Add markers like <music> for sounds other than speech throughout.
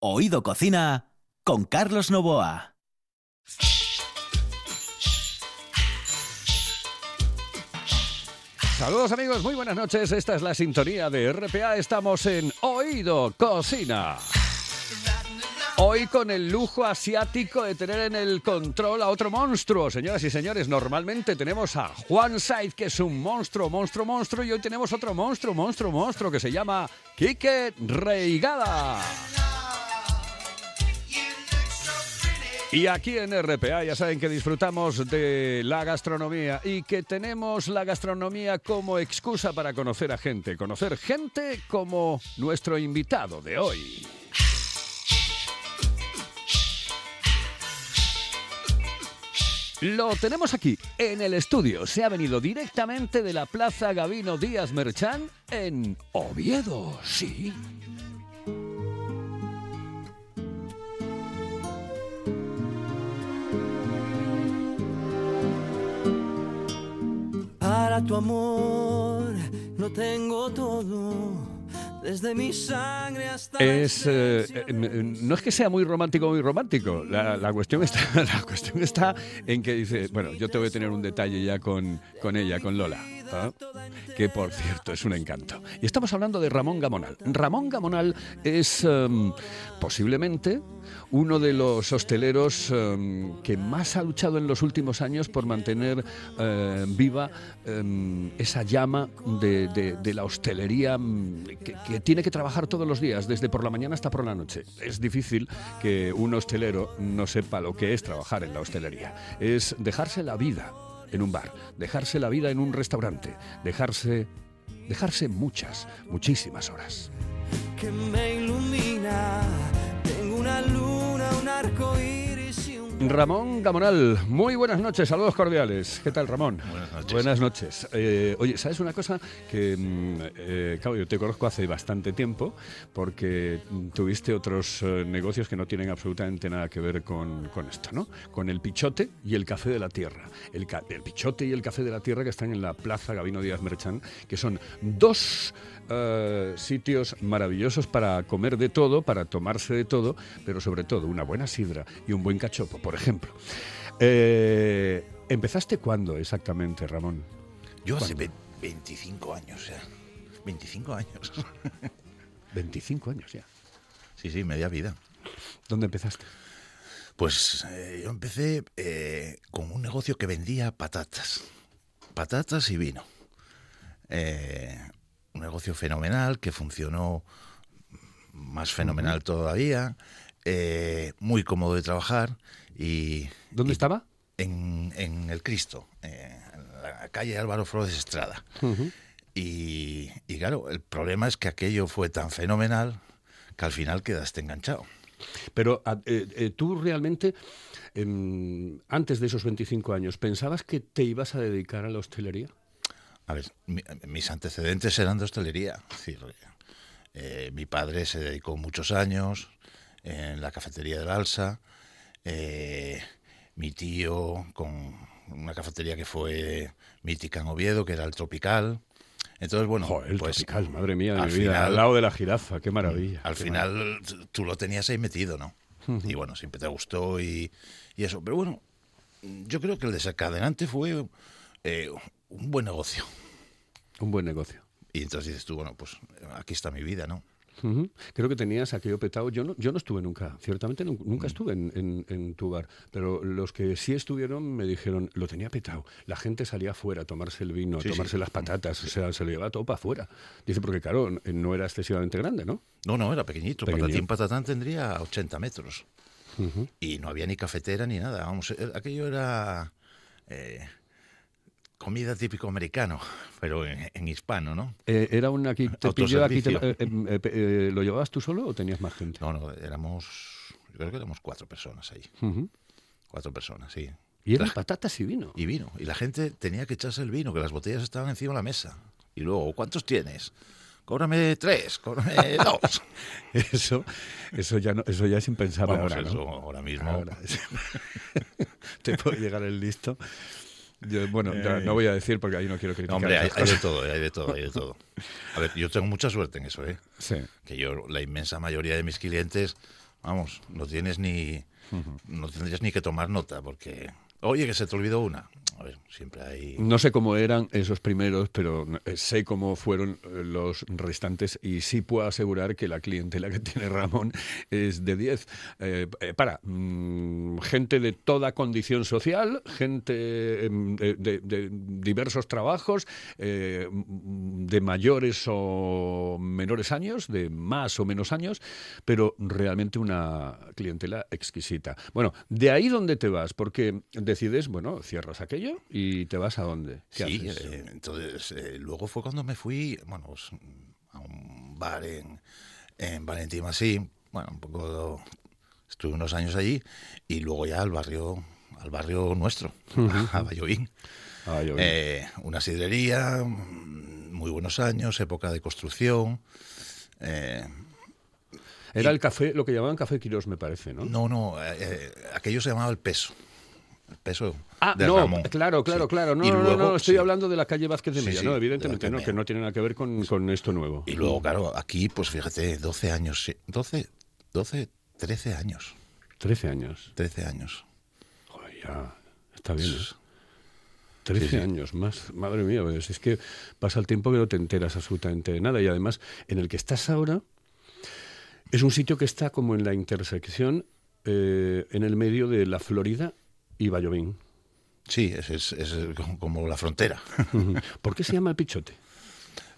Oído Cocina con Carlos Novoa. Saludos amigos, muy buenas noches. Esta es la sintonía de RPA. Estamos en Oído Cocina. Hoy con el lujo asiático de tener en el control a otro monstruo. Señoras y señores, normalmente tenemos a Juan Saiz, que es un monstruo, monstruo, monstruo, y hoy tenemos otro monstruo, monstruo, monstruo, que se llama Quique Reigada. Y aquí en RPA ya saben que disfrutamos de la gastronomía y que tenemos la gastronomía como excusa para conocer a gente, conocer gente como nuestro invitado de hoy. Lo tenemos aquí, en el estudio. Se ha venido directamente de la Plaza Gavino Díaz Merchán en Oviedo, sí. Para tu amor no tengo todo. Desde mi sangre hasta Es, eh, eh, no es que sea muy romántico muy romántico. La, la cuestión está, <laughs> la cuestión está en que dice, bueno, yo te voy a tener un detalle ya con, con ella, con Lola. ¿Ah? Que por cierto es un encanto. Y estamos hablando de Ramón Gamonal. Ramón Gamonal es em, posiblemente uno de los hosteleros em, que más ha luchado en los últimos años por mantener eh, viva em, esa llama de, la hostelería em, que, que tiene que trabajar todos los días, desde por la mañana hasta por la noche. Es difícil que un hostelero no sepa lo que es trabajar en la hostelería. Es dejarse la vida en un bar, dejarse la vida en un restaurante, dejarse, dejarse muchas, muchísimas horas. que me. Ramón Gamonal, muy buenas noches, saludos cordiales. ¿Qué tal, Ramón? Buenas noches. Buenas noches. Eh, oye, ¿sabes una cosa? Que, mm, eh, claro, yo te conozco hace bastante tiempo porque mm, tuviste otros eh, negocios que no tienen absolutamente nada que ver con, con esto, ¿no? Con el Pichote y el Café de la Tierra. El, Pichote y el Café de la Tierra que están en la Plaza Gabino Díaz Merchán, que son dos eh, sitios maravillosos para comer de todo, para tomarse de todo, pero sobre todo una buena sidra y un buen cachopo, por ejemplo. Eh, ¿Empezaste cuándo exactamente, Ramón? Yo hace ¿Cuándo? ve- 25 años ya. 25 años. <laughs> 25 años ya. Sí, sí, media vida. ¿Dónde empezaste? Pues eh, yo empecé eh, con un negocio que vendía patatas. Patatas y vino. Eh, un negocio fenomenal que funcionó más fenomenal todavía. eh, muy cómodo de trabajar y... ¿Dónde y- estaba? En, en El Cristo, eh, en la calle Álvaro Flores Estrada. Y, y claro, el problema es que aquello fue tan fenomenal que al final quedaste enganchado. Pero a- eh, eh, tú realmente, em, antes de esos 25 años, ¿pensabas que te ibas a dedicar a la hostelería? A ver, mi- mis antecedentes eran de hostelería. Es decir, eh, mi padre se dedicó muchos años en la cafetería del Alsa. eh, mi tío con una cafetería que fue mítica en Oviedo, que era el Tropical. Entonces, bueno, Joder, el pues tropical, madre mía de al mi vida, final- al lado de la jirafa, qué maravilla. al qué final t- tú lo tenías ahí metido, ¿no? Y bueno, siempre te gustó y, y eso. Pero bueno, yo creo que el desencadenante fue eh, un buen negocio. Un buen negocio. Y entonces dices tú, bueno, pues aquí está mi vida, ¿no? Creo que tenías aquello petado. Yo no, yo no estuve nunca, ciertamente nu- nunca Mm. estuve en, en- en tu bar, pero los que sí estuvieron me dijeron, lo tenía petado. La gente salía afuera a tomarse el vino, a sí. tomarse las patatas, o sea, se lo llevaba todo para afuera. Dice, porque claro, n- no era excesivamente grande, ¿no? No, no, era pequeñito. Pequeño. Patatín Patatán tendría 80 metros. Y no había ni cafetera ni nada. Vamos, eh, aquello era eh, comida típico americano, pero en, en hispano, ¿no? Eh, era una aquí te pilló aquí te- eh, em, eh, ¿Lo llevabas tú solo o tenías más gente? No, no, éramos, yo creo que éramos cuatro personas ahí. Cuatro personas, sí. Y eran La- patatas y vino. y vino. Y la gente tenía que echarse el vino, que las botellas estaban encima de la mesa. Y luego, ¿cuántos tienes? Cóbrame tres, cóbrame <laughs> dos. Eso, eso ya no, eso ya es impensable Vamos, ahora, ¿no? eso ahora mismo. Ahora, <laughs> te puede llegar el listo. Yo, bueno, ya Eh. no voy a decir porque ahí no quiero criticar. No, hombre, hay, de todo, hay de todo, hay de todo. A ver, yo tengo mucha suerte en eso, ¿eh? Sí. Que yo, la inmensa mayoría de mis clientes vamos, no tienes ni, no tendrías ni que tomar nota, porque, oye, que se te olvidó una. A ver, siempre hay... No sé cómo eran esos primeros, pero eh, sé cómo fueron eh, los restantes y sí puedo asegurar que la clientela que <laughs> tiene Ramón es de 10. Eh, para, mm, gente de toda condición social, gente em, de, diversos trabajos, mm, de mayores o menores años, de más o menos años, pero realmente una clientela exquisita. Bueno, de ahí donde te vas, porque decides, bueno, cierras aquello y te vas a dónde. ¿Qué Sí, haces? eh, entonces eh, luego fue cuando me fui, bueno, pues, a un bar en, en Valentín Masí, bueno, un poco, estuve unos años allí y luego ya al barrio, al barrio nuestro, <laughs> a. Ah, vi. Eh, una sidrería, mm, muy buenos años, época de construcción. eh, Era el café, lo que llamaban café Quirós, me parece, ¿no? no, no, eh, aquello se llamaba el peso. El peso Ah, de no, Ramón. claro, claro, Sí. claro. No, Y no, no, luego, no, estoy sí. hablando de la calle Vázquez de Mella, sí, no, de evidentemente no, que no tiene nada que ver con, con esto nuevo. Y luego, claro, aquí, pues fíjate, 12 años, sí, 12, 12, 13 años. 13 años. 13 años. Joder, ya, está bien, ¿eh? 13 Sí, sí. años más, madre mía, pues es que pasa el tiempo que no te enteras absolutamente de nada y además en el que estás ahora es un sitio que está como en la intersección eh, en el medio de la Florida y Vallovín. Sí, es, es- es como- la frontera. <laughs> ¿Por qué se llama el Pichote?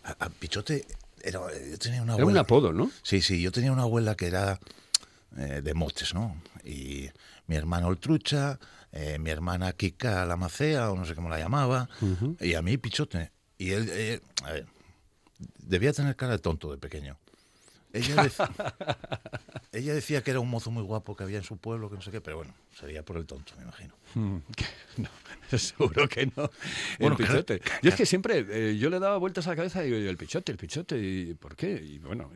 A, a Pichote era, yo tenía una Era un abuela. apodo, ¿no? Sí, sí, yo tenía una abuela que era eh, de motes, ¿no? Y mi hermano el trucha, eh, mi hermana Kika la macea, o no sé cómo la llamaba, y a mí Pichote. Y él, eh, a ver, debía tener cara de tonto de pequeño. Ella, <laughs> ella decía que era un mozo muy guapo que había en su pueblo, que no sé qué, pero bueno, sería por el tonto, me imagino. Mm, <laughs> que No, <laughs> seguro que no. Bueno, el claro, pichote. Yo es que siempre, eh, yo le daba vueltas a la cabeza y digo, el pichote, el pichote, ¿y por qué? Y bueno,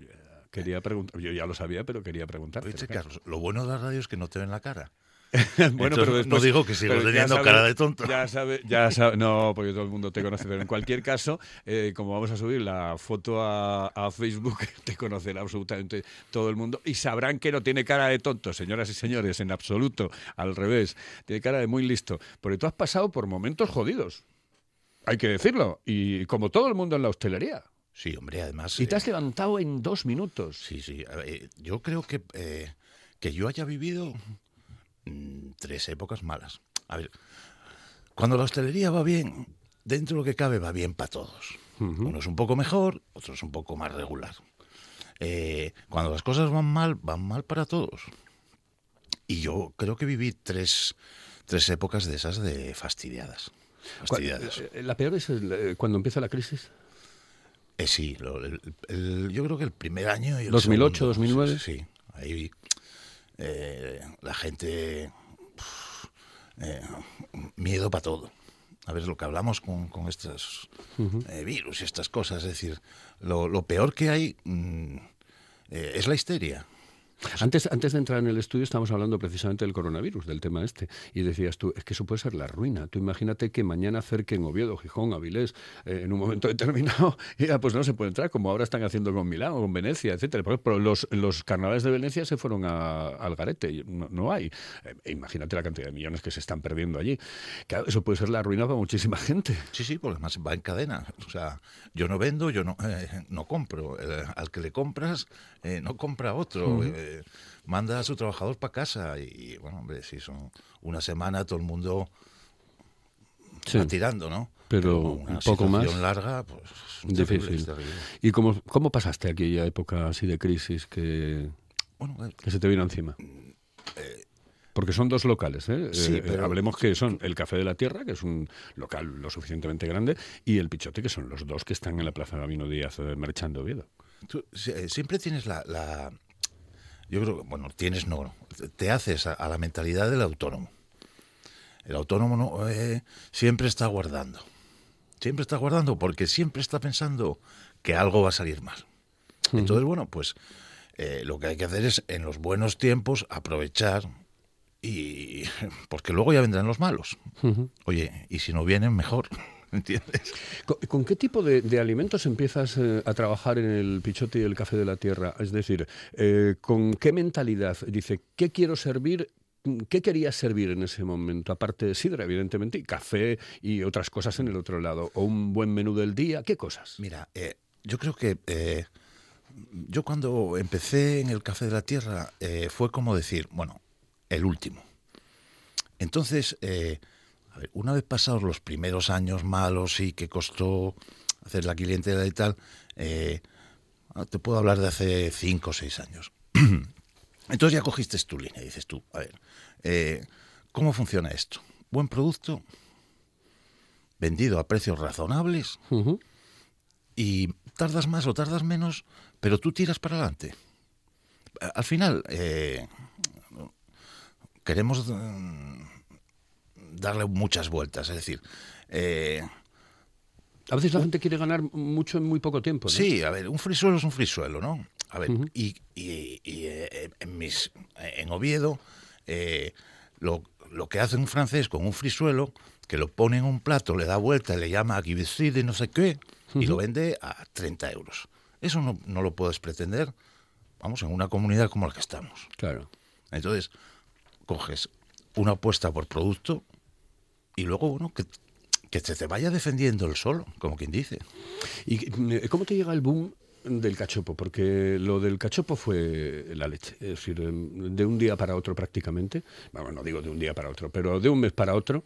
quería preguntar, yo ya lo sabía, pero quería preguntarte. Oye, Carlos, lo bueno de la radio es que no te ven la cara. <laughs> bueno, Entonces, pero no después, digo que sigo teniendo sabe- cara de tonto. Ya sabe, ya sabe, no, porque todo el mundo te conoce, pero en cualquier caso, eh, como vamos a subir la foto a, a Facebook, <laughs> te conocerá absolutamente todo el mundo y sabrán que no tiene cara de tonto, señoras y señores, en absoluto, al revés, tiene cara de muy listo, porque tú has pasado por momentos jodidos, hay que decirlo, y como todo el mundo en la hostelería, Sí, hombre, además... y te eh, has levantado en dos minutos. Sí, sí. eh, yo creo que, eh, que yo haya vivido mm, tres épocas malas. A ver, cuando la hostelería va bien, dentro de lo que cabe va bien para todos. Unos un poco mejor, otros un poco más regular. Eh, cuando las cosas van mal, van mal para todos. Y yo creo que viví tres, tres épocas de esas de fastidiadas. ¿Cuál- Fastidiadas. eh, La peor es el, eh, cuando empieza la crisis. Eh, sí, lo- el- el- yo creo que el primer año y el 2008, segundo, 2009. Sí, sí, ahí eh, la gente eh, miedo para todo. A ver, lo que hablamos con, con estos eh, virus y estas cosas, es decir, lo, lo peor que hay mm, eh, es la histeria. Antes, antes de entrar en el estudio estábamos hablando precisamente del coronavirus, del tema este, y decías tú, es que eso puede ser la ruina. Tú imagínate que mañana cerquen Oviedo, Gijón, Avilés, eh, en un momento determinado, y <laughs> ya pues no se puede entrar, como ahora están haciendo con Milán o con Venecia, etcétera. Por ejemplo, los, los carnavales de Venecia se fueron a- al garete, no, no hay. Eh, imagínate la cantidad de millones que se están perdiendo allí. Claro, eso puede ser la ruina para muchísima gente. Sí, sí, porque además va en cadena. O sea, yo no vendo, yo no, eh, no compro. Eh, al que le compras, eh, no compra otro. Eh, manda a su trabajador para casa. Y bueno, hombre, si son una semana, todo el mundo Sí. va tirando, ¿no? Pero una un poco más larga, pues es terrible, Difícil. es. ¿Y cómo, cómo pasaste aquella época así de crisis que, Bueno, eh, que se te vino encima? Porque son dos locales, ¿eh? Sí, Eh, pero- hablemos que son el Café de la Tierra, que es un local lo suficientemente grande, y el Pichote, que son los dos que están en la Plaza Gabino Díaz eh, marchando Oviedo. tú si- eh, siempre tienes la, la- Yo creo que, bueno, tienes no, te haces a, a la mentalidad del autónomo. El autónomo no, eh, siempre está guardando. Siempre está guardando porque siempre está pensando que algo va a salir mal. Entonces, bueno, pues eh, lo que hay que hacer es en los buenos tiempos aprovechar y <laughs> porque luego ya vendrán los malos. Oye, y si no vienen, mejor. ¿Entiendes? ¿Con, con qué tipo de, de alimentos empiezas eh, a trabajar en el pichote y el café de la tierra? Es decir, eh, ¿con qué mentalidad? Dice, ¿qué quiero servir? ¿Qué querías servir en ese momento? Aparte de sidra, evidentemente, y café y otras cosas en el otro lado. ¿O un buen menú del día? ¿Qué cosas? Mira, eh, yo creo que eh, yo cuando empecé en el Café de la Tierra eh, fue como decir, bueno, el último. Entonces, eh, a ver, una vez pasados los primeros años malos y que costó hacer la clientela y tal, eh, te puedo hablar de hace cinco o seis años. <clears throat> Entonces ya cogiste tu línea y dices tú, a ver, eh, ¿cómo funciona esto? Buen producto, vendido a precios razonables y tardas más o tardas menos, pero tú tiras para adelante. Al final, eh, queremos mm, darle muchas vueltas, es decir, eh, A veces la gente quiere ganar mucho en muy poco tiempo. ¿no? sí, a ver, un frisuelo es un frisuelo, ¿no? A ver, y, y- y, eh, en, mis, en Oviedo, eh, lo, lo que hace un francés con un frisuelo, que lo pone en un plato, le da vuelta, le llama guibicide, no sé qué, y lo vende a 30 euros. Eso no, no lo puedes pretender, vamos, en una comunidad como la que estamos. Claro. Entonces, coges una apuesta por producto y luego, bueno, que, se te vaya defendiendo el solo, como quien dice. ¿Y cómo te llega el boom del cachopo? Porque lo del cachopo fue la leche. Es decir, em, de un día para otro prácticamente. Bueno, no digo de un día para otro, pero de un mes para otro.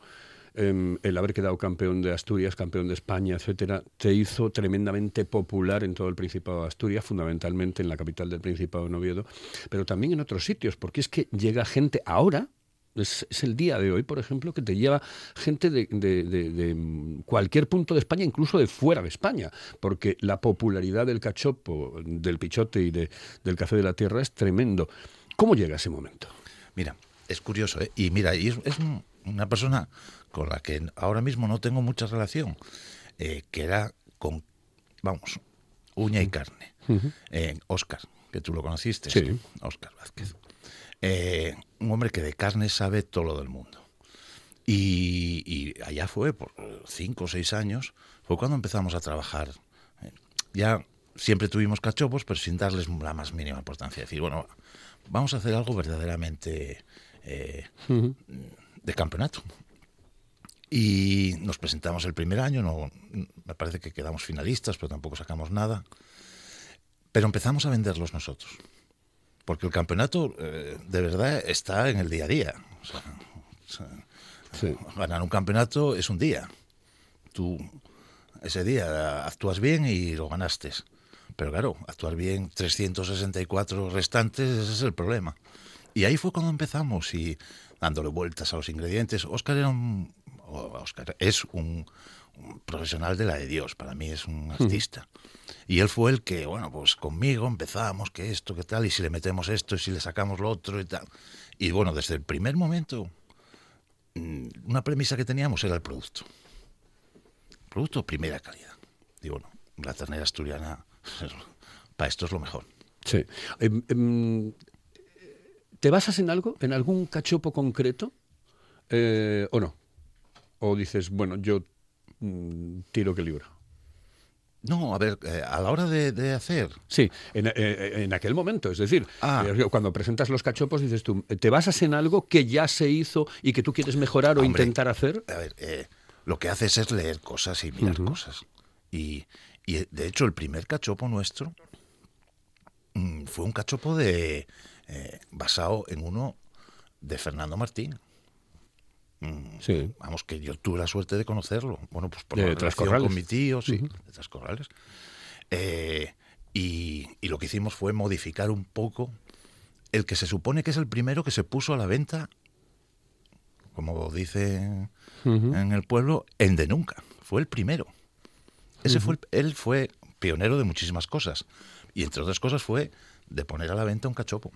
em, el haber quedado campeón de Asturias, campeón de España, etcétera, te hizo tremendamente popular en todo el Principado de Asturias, fundamentalmente en la capital del Principado de Oviedo, pero también en otros sitios, porque es que llega gente ahora, es, es el día de hoy, por ejemplo, que te lleva gente de, de- de- de, cualquier punto de España, incluso de fuera de España, porque la popularidad del cachopo, del pichote y de- del café de la tierra es tremendo. ¿Cómo llega ese momento? Mira, es curioso, ¿eh? Y mira, y es, es un- una persona con la que ahora mismo no tengo mucha relación, eh, que era con, vamos, uña y carne. Eh, Oscar, que tú lo conociste. Sí. Oscar Vázquez. Eh, un hombre que de carne sabe todo lo del mundo. Y, y allá fue, por cinco o seis años, fue cuando empezamos a trabajar. Ya siempre tuvimos cachopos, pero sin darles la más mínima importancia. decir, bueno, vamos a hacer algo verdaderamente eh, de campeonato. Y nos presentamos el primer año, no, me parece que quedamos finalistas, pero tampoco sacamos nada. Pero empezamos a venderlos nosotros. Porque el campeonato eh, de verdad está en el día a día. O sea, o sea, Sí. ganar un campeonato es un día. Tú ese día actúas bien y lo ganaste. Pero claro, actuar bien 364 restantes, ese es el problema. Y ahí fue cuando empezamos y dándole vueltas a los ingredientes. Oscar era un, Oscar es un, un profesional de la de Dios, para mí es un artista. Y él fue el que, bueno, pues conmigo empezamos, que esto, que tal, y si le metemos esto, y si le sacamos lo otro y tal. Y bueno, desde el primer momento, mm, una premisa que teníamos era el producto. Producto primera calidad. Y bueno, la ternera asturiana, <laughs> para esto es lo mejor. Sí. Em, em, ¿Te basas en algo, en algún cachopo concreto eh, o no? ¿O dices, bueno, yo mm, tiro que libro? No, a ver, eh, a la hora de, de hacer, Sí, en, eh, eh, en aquel momento, es decir, Ah. cuando presentas los cachopos dices tú, ¿te basas en algo que ya se hizo y que tú quieres mejorar o intentar hacer? a ver, eh, lo que haces es leer cosas y mirar cosas. Y, y, de hecho, el primer cachopo nuestro mm, fue un cachopo de basado en uno de Fernando Martín. Mm, Sí. Vamos, que yo tuve la suerte de conocerlo. Bueno, pues por De la relación con mi tío, sí, de Trascorrales. Eh, y, y lo que hicimos fue modificar un poco el que se supone que es el primero que se puso a la venta, como dice en el pueblo, en de nunca. Fue el primero. Ese fue el- él fue pionero de muchísimas cosas. Y entre otras cosas fue de poner a la venta un cachopo.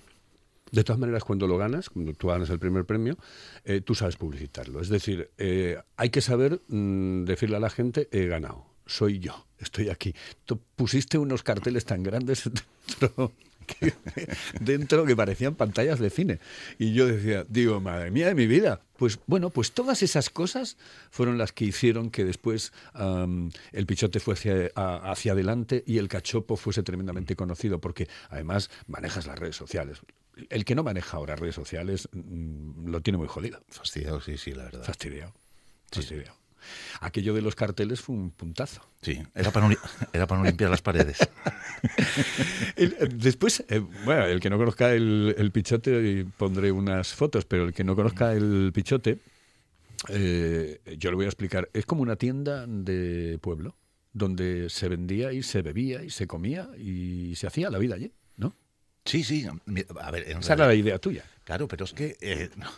De todas maneras, cuando lo ganas, cuando tú ganas el primer premio, eh, tú sabes publicitarlo. Es decir, eh, hay que saber mm, decirle a la gente, he ganado, soy yo, estoy aquí. Tú pusiste unos carteles tan grandes <laughs> dentro que- parecían pantallas de cine. Y yo decía, digo, madre mía de mi vida. Pues bueno, pues todas esas cosas fueron las que hicieron que después el pichote fuese a- hacia adelante y el cachopo fuese tremendamente conocido, porque además manejas las redes sociales. El que no maneja ahora redes sociales mm, lo tiene muy jodido. Fastidiado, sí, sí, la verdad. Fastidiado. Fastidiado. Aquello de los carteles fue un puntazo. Sí, era para no, era para no limpiar las paredes. <laughs> El- eh, después, eh, bueno, el que no conozca el, el pichote, y pondré unas fotos, pero el que no conozca el pichote, eh, yo lo voy a explicar. Es como una tienda de pueblo, donde se vendía y se bebía y se comía y se hacía la vida allí. Sí, sí. A ver, en Esa era la idea tuya. Claro, pero es que eh, <laughs> no,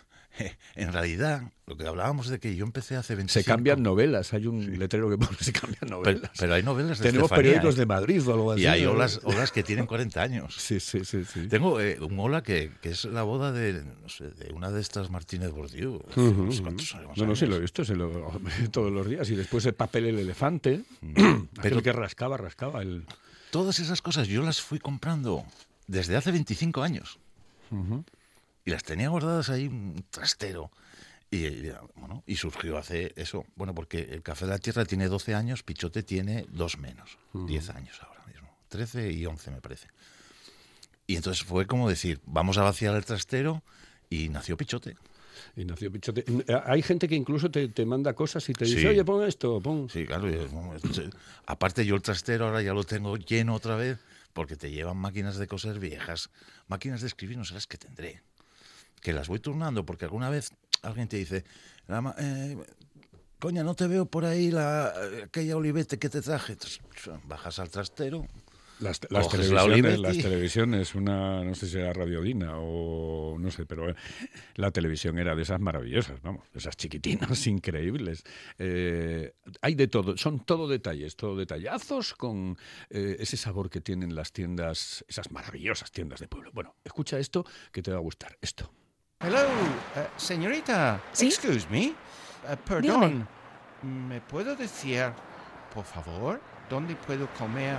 en realidad lo que hablábamos de que yo empecé hace 25 Se cambian novelas, hay un letrero que pone <laughs> se cambian pero, novelas. pero hay novelas de Tenemos Estefanía, periódicos ¿eh? de Madrid o algo así. Y hay ¿no? olas, <laughs> olas que tienen 40 años. Sí, sí, sí. sí. Tengo eh, un ola que, que es la boda de, no sé, de una de estas Martínez Bordiú. hace Ujú, unos ujú. cuantos años. No, no, sí lo he visto, se lo, todos los días. Y después el papel el elefante, <clears throat> Pero- aquel que rascaba, rascaba el... Todas esas cosas yo las fui comprando desde hace 25 años. Y las tenía guardadas ahí un trastero. Y, y, bueno, y surgió hace eso. Bueno, porque el Café de la Tierra tiene 12 años, Pichote tiene dos menos. 10 años ahora mismo. 13 y 11 me parece. Y entonces fue como decir, vamos a vaciar el trastero y nació Pichote. Y nació Pichote. Eh, Hay gente que incluso te, te manda cosas y te dice, Sí. oye, pon esto, pon... Sí, claro. y, bueno, es- aparte yo el trastero ahora ya lo tengo lleno otra vez porque te llevan máquinas de coser viejas. Máquinas de escribir no sé las que tendré. Que las voy turnando porque alguna vez alguien te dice, "La ma- eh, coña, no te veo por ahí la, aquella olivete que te traje. Bajas al trastero. Las, las la televisiones, las televisiones, una, no sé si era Radiodina o no sé, pero eh, la televisión era de esas maravillosas, vamos, de esas chiquitinas <laughs> increíbles. Eh, hay de todo, son todo detalles, todo detallazos con eh, ese sabor que tienen las tiendas, esas maravillosas tiendas de pueblo. Bueno, escucha esto que te va a gustar, esto. Hello, uh, señorita. ¿Sí? Excuse me. Uh, perdón. ¿Me puedo decir, por favor, dónde puedo comer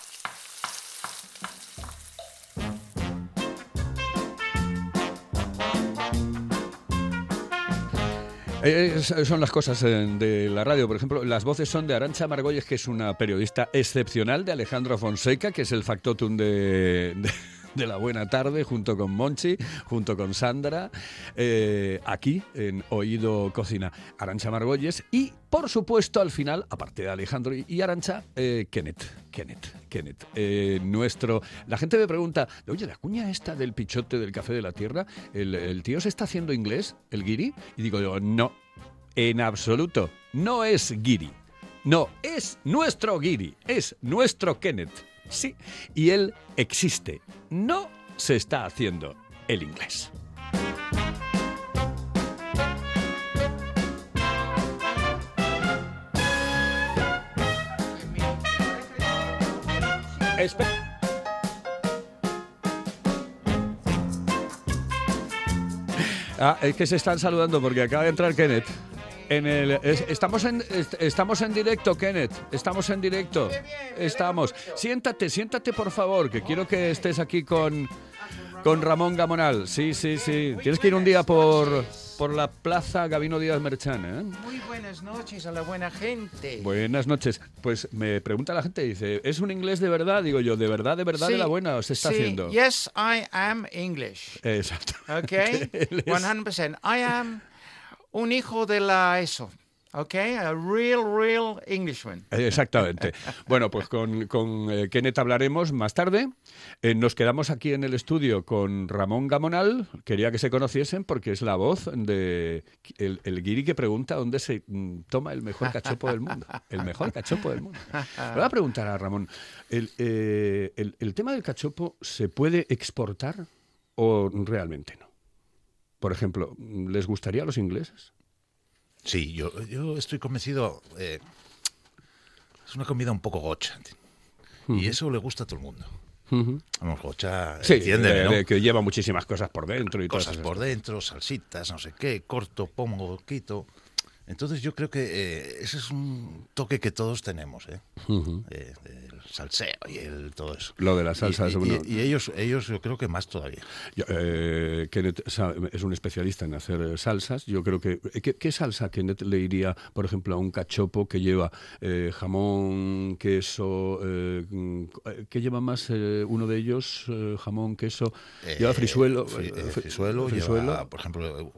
Eh, es- son las cosas eh, de la radio. Por ejemplo, las voces son de Arancha Margolles, que es una periodista excepcional, de Alejandro Fonseca, que es el factotum de- de la buena tarde, junto con Monchi, junto con Sandra, eh, aquí en Oído Cocina. Arancha Margolles y, por supuesto, al final, aparte de Alejandro y, Arancha, eh, Kenneth. Kenneth, Kenneth. Eh, nuestro. La gente me pregunta, oye, la cuña esta del pichote del café de la tierra, ¿el, el tío se está haciendo inglés, el guiri? Y digo yo, no, en absoluto. No es guiri. No, es nuestro guiri, es nuestro Kenneth. Sí, y él existe. No se está haciendo el inglés. Espe- Ah, es que se están saludando porque acaba de entrar Kenneth. En el, es- estamos, en, est- estamos en directo, Kenneth. Estamos en directo. Estamos. Siéntate, siéntate, por favor, que quiero que estés aquí con, con Ramón Gamonal. Sí, sí, sí. Tienes que ir un día por, por la plaza Gabino Díaz Merchán. ¿eh? Muy buenas noches a la buena gente. Buenas noches. Pues me pregunta la gente, dice, ¿es un inglés de verdad? Digo yo, ¿de verdad, de verdad, de la buena se está sí, haciendo? Yes, I am English. Exacto. <laughs> Es- 100%. I am un hijo de la eso. Okay, a real, real Englishman. Exactamente. <laughs> Bueno, pues con, con eh, Kenneth hablaremos más tarde. Eh, nos quedamos aquí en el estudio con Ramón Gamonal. Quería que se conociesen porque es la voz de el, el guiri que pregunta dónde se mm, toma el mejor cachopo del mundo. El mejor cachopo del mundo. Le voy a preguntar a Ramón, ¿el, eh, el- el tema del cachopo se puede exportar o realmente no? Por ejemplo, ¿les gustaría a los ingleses? Sí, yo, yo estoy convencido. eh, es una comida un poco gocha. Y eso le gusta a todo el mundo. Vamos, gocha, Sí, entiéndeme, de- ¿no? de que lleva muchísimas cosas por dentro y Cosas por dentro, salsitas, no sé qué, corto, pongo, quito. Entonces yo creo que eh, ese es un toque que todos tenemos, ¿eh? Eh, el salseo y el todo eso. Lo de las salsas, Y, y- bueno. y ellos, ellos yo creo que más todavía. Yo, eh, Kenneth es un especialista en hacer eh, salsas. Yo creo que. eh, ¿Qué, qué salsa Kenneth le iría, por ejemplo, a un cachopo que lleva eh, jamón, queso? ¿Qué lleva más eh, uno de ellos? Jamón, queso. lleva frisuelo. fri- fri- frisuelo, frisuelo. lleva, por ejemplo,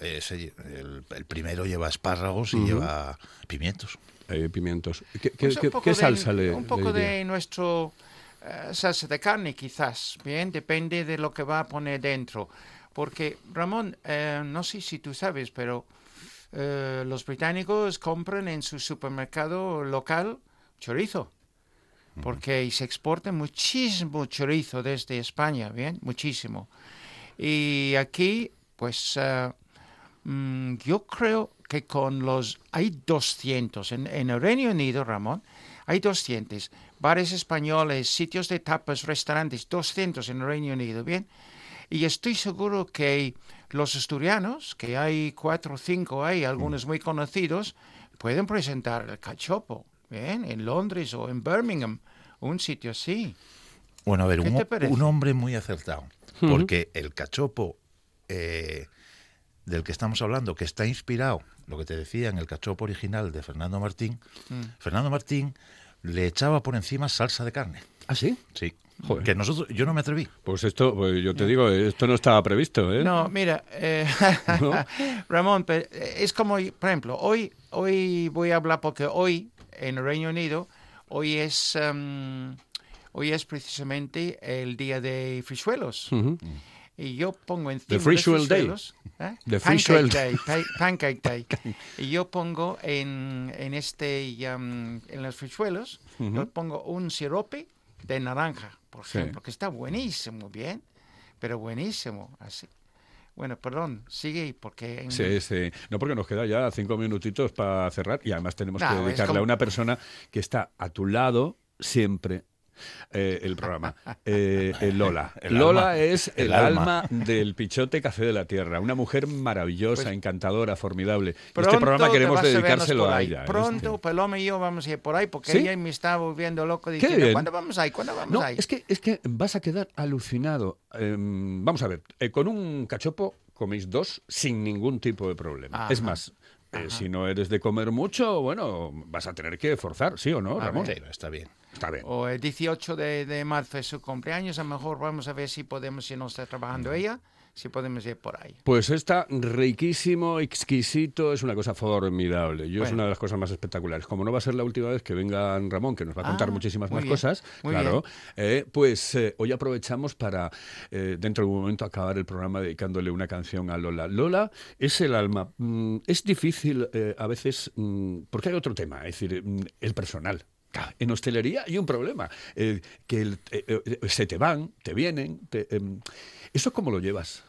ese- el, el primero lleva espárragos y lleva pimientos. eh, pimientos. ¿Qué, qué- Pues un qué- poco qué de- salsa le Un poco le de nuestro eh, salsa de carne, quizás. Bien, depende de lo que va a poner dentro. Porque, Ramón, eh, no sé si tú sabes, pero eh, los británicos compran en su supermercado local chorizo. Porque se exporta muchísimo chorizo desde España, ¿bien? Muchísimo. Y aquí, pues, mm, yo creo que con los... Hay 200. En, en el Reino Unido, Ramón, hay 200. Bares españoles, sitios de tapas, restaurantes, 200 en el Reino Unido, ¿bien? Y estoy seguro que los asturianos, que hay cuatro o cinco, hay algunos muy conocidos, pueden presentar el cachopo, ¿bien? En Londres o en Birmingham, un sitio así. Bueno, a ver, ¿Qué un, un hombre muy acertado. Porque el cachopo eh, del que estamos hablando, que está inspirado, lo que te decía, en el cachopo original de Fernando Martín, Mm. Fernando Martín le echaba por encima salsa de carne. ¿Ah, sí? Sí. Joder. Que nosotros, yo no me atreví. Pues esto, pues yo te digo, esto no estaba previsto, ¿eh? No, mira, eh, <laughs> ¿No? <laughs> Ramón, pe- es como, por ejemplo, hoy, hoy voy a hablar porque hoy en el Reino Unido, hoy es, em, hoy es precisamente el día de frisuelos. Y yo pongo encima de Frisuel Day. frisuelos, ¿eh? The Pancake Frisuel Day, pa- Pancake <laughs> Day. y yo pongo en, en este, em, en los frisuelos, yo pongo un sirope de naranja, por Sí. ejemplo, que está buenísimo, bien, pero buenísimo, así. Bueno, perdón, sigue porque... en- Sí, sí. No, porque nos queda ya cinco minutitos para cerrar y además tenemos No, que dedicarle como- a una persona que está a tu lado siempre. Eh, el programa. Eh, eh, Lola. <laughs> El Lola alma. es el, El alma. alma. del Pichote Café de la Tierra. Una mujer maravillosa, Pues- encantadora, formidable. Este programa queremos a dedicárselo por a ahí. ella. Pronto, este. Paloma y yo vamos a ir por ahí porque ¿Sí? ella me está volviendo loco Qué diciendo, bien. ¿cuándo vamos ahí? ¿Cuándo vamos No, ahí? es que, es que vas a quedar alucinado. Em, vamos a ver, eh, con un cachopo coméis dos sin ningún tipo de problema. Ajá. Es más, eh, si no eres de comer mucho, bueno, vas a tener que forzar, ¿sí o no, A Ramón? Sí, está bien. Está bien. O el 18 de, de marzo es su cumpleaños, a lo mejor vamos a ver si podemos, si no está trabajando ella, si podemos ir por ahí. Pues está riquísimo, exquisito, es una cosa formidable. Yo es una de las cosas más espectaculares. Como no va a ser la última vez que venga Ramón, que nos va a contar Ah, muchísimas más bien, cosas, claro, eh, pues eh, hoy aprovechamos para, eh, dentro de un momento, acabar el programa dedicándole una canción a Lola. Lola es el alma. Mm, es difícil a veces, mm, porque hay otro tema, es decir, mm, el personal. Claro, En hostelería hay un problema, eh, que el- eh, eh, se te van, te vienen. te, em, ¿Eso cómo lo llevas?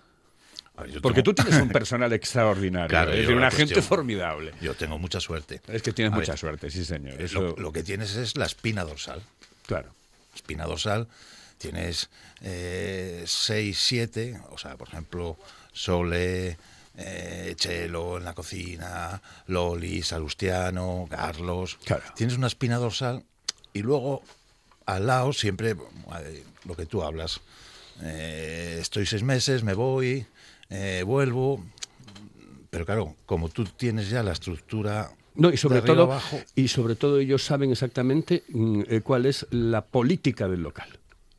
A ver, yo Porque tú tienes un <laughs> personal extraordinario, Claro, es decir, una gente formidable. Yo tengo mucha suerte. Es que tienes A mucha ver, suerte, sí, señor. Eh, Eso, Lo, lo que tienes es la espina dorsal. claro. Espina dorsal, tienes 6, 7, o sea, por ejemplo, Sole, eh, Chelo en la cocina, Loli, Salustiano, Carlos. Claro. Tienes una espina dorsal y luego al lado siempre eh, lo que tú hablas. Eh, estoy seis meses, me voy, eh, vuelvo. Pero claro, como tú tienes ya la estructura No, y sobre todo, abajo, y sobre todo ellos saben exactamente mm, eh, cuál es la política del local.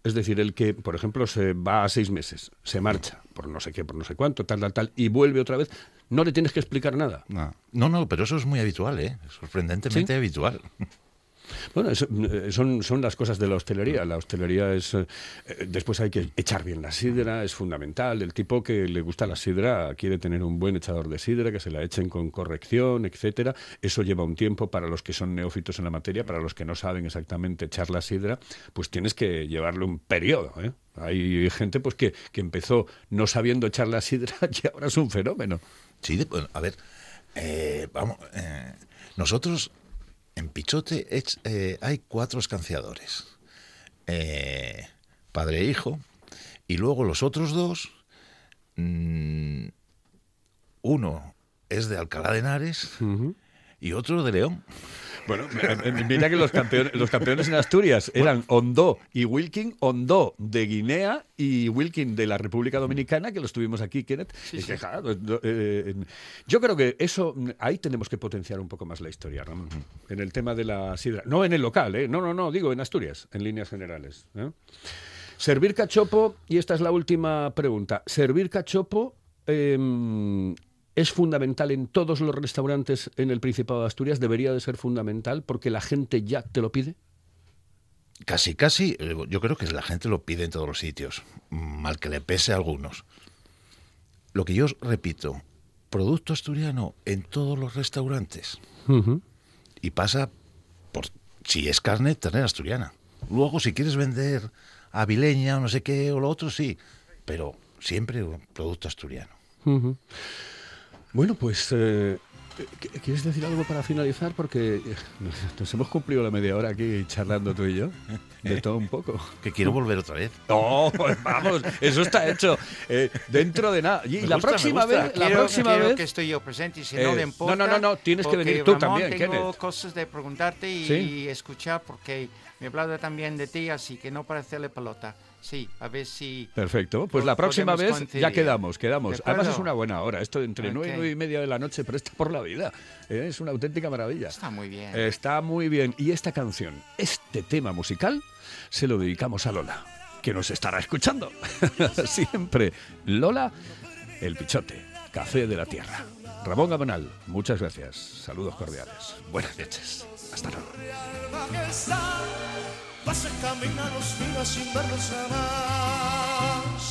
Es decir, el que, por ejemplo, se va a seis meses, se marcha por no sé qué, por no sé cuánto, tal, tal, tal, y vuelve otra vez, No le tienes que explicar nada. No, no, no, pero eso es muy habitual, ¿eh? Sorprendentemente ¿Sí? habitual. Bueno, eh, son, son las cosas de la hostelería. La hostelería es... eh, después hay que echar bien la sidra, es fundamental. El tipo que le gusta la sidra quiere tener un buen echador de sidra, que se la echen con corrección, etcétera. Eso lleva un tiempo para los que son neófitos en la materia, para los que no saben exactamente echar la sidra, pues tienes que llevarle un periodo, ¿eh? Hay gente pues que, que empezó no sabiendo echar la sidra <laughs> y ahora es un fenómeno. Sí, a ver, eh, vamos, eh, nosotros en Pichote eh, hay cuatro escanciadores, eh, padre e hijo, y luego los otros dos, mm, uno es de Alcalá de Henares y otro de León. Bueno, mira que los campeones, los campeones en Asturias eran Ondó y Wilkin, Ondó de Guinea y Wilkin de la República Dominicana, que los tuvimos aquí, Kenneth. Es que, claro, no, eh, yo creo que eso, ahí tenemos que potenciar un poco más la historia, Ramón, en el tema de la sidra. No en el local, ¿eh? no, no, no, digo en Asturias, en líneas generales. ¿eh? Servir cachopo, y esta es la última pregunta, ¿servir cachopo em, es fundamental en todos los restaurantes en el Principado de Asturias? ¿Debería de ser fundamental porque la gente ya te lo pide? Casi, casi, eh, yo creo que la gente lo pide en todos los sitios, mal que le pese a algunos. Lo que yo os repito, producto asturiano en todos los restaurantes. Y pasa por, si es carne, ternera asturiana. Luego, si quieres vender avileña o no sé qué o lo otro, sí, pero siempre un producto asturiano. Bueno, pues, eh, ¿qu- ¿quieres decir algo para finalizar? Porque eh, nos hemos cumplido la media hora aquí charlando tú y yo, de todo un poco. Que quiero volver otra vez. No, pues <laughs> vamos, eso está hecho. Eh, dentro de nada. Y Me la gusta, próxima vez, la Quiero- próxima quiero vez. que estoy yo presente y si Eh, no le no, importa. no, no, no, tienes que venir tú Ramón, también, tengo Kenneth. cosas de preguntarte y, Sí. y escuchar porque me he hablado también de ti, así que no para hacerle pelota. Sí, a ver si... Perfecto, pues la próxima vez ya quedamos, quedamos. ¿De Además es una buena hora, esto entre nueve y Ok. nueve y media de la noche, pero está por la vida. Eh, Es una auténtica maravilla. Está muy bien. Está muy bien. Y esta canción, este tema musical, se lo dedicamos a Lola, que nos estará escuchando. <laughs> Siempre. Lola, el pichote, café de la tierra. Ramón Gamonal, muchas gracias. Saludos cordiales. Buenas noches. Hasta luego. Vas a caminar los días sin verlos jamás.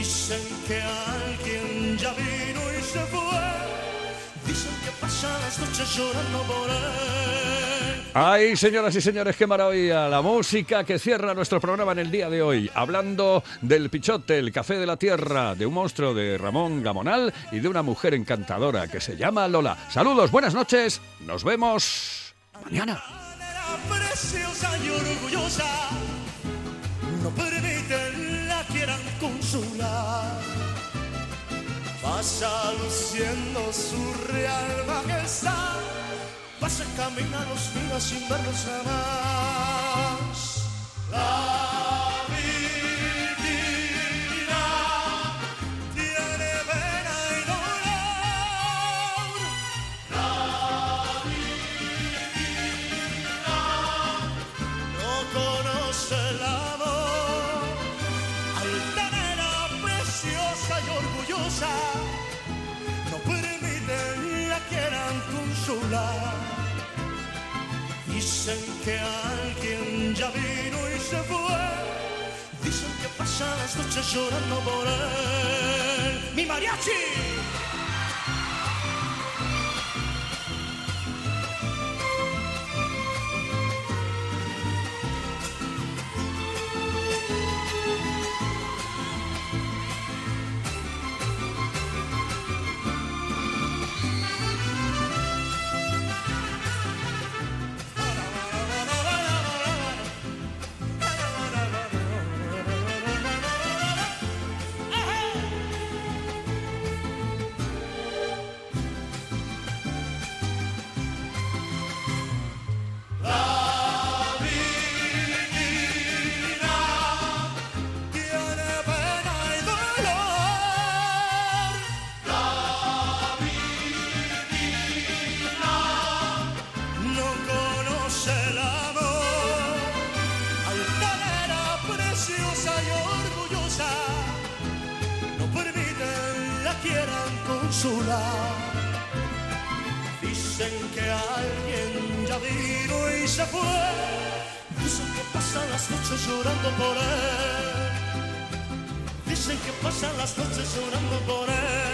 Dicen que alguien ya vino y se fue. Dicen que pasan las noches llorando por él. Ay, señoras y señores, qué maravilla. La música que cierra nuestro programa en el día de hoy. Hablando del pichote, el café de la tierra, de un monstruo de Ramón Gamonal y de una mujer encantadora que se llama Lola. Saludos, buenas noches. Nos vemos mañana. Pasa luciendo su real majestad. Pasa camina los sin verlos jamás. La que alguien ya vino y se fue. Dicen que las noches llorando por él. ¡Mi mariachi! Dicen que pasan las noches llorando por él. Dicen que pasan las noches llorando por él.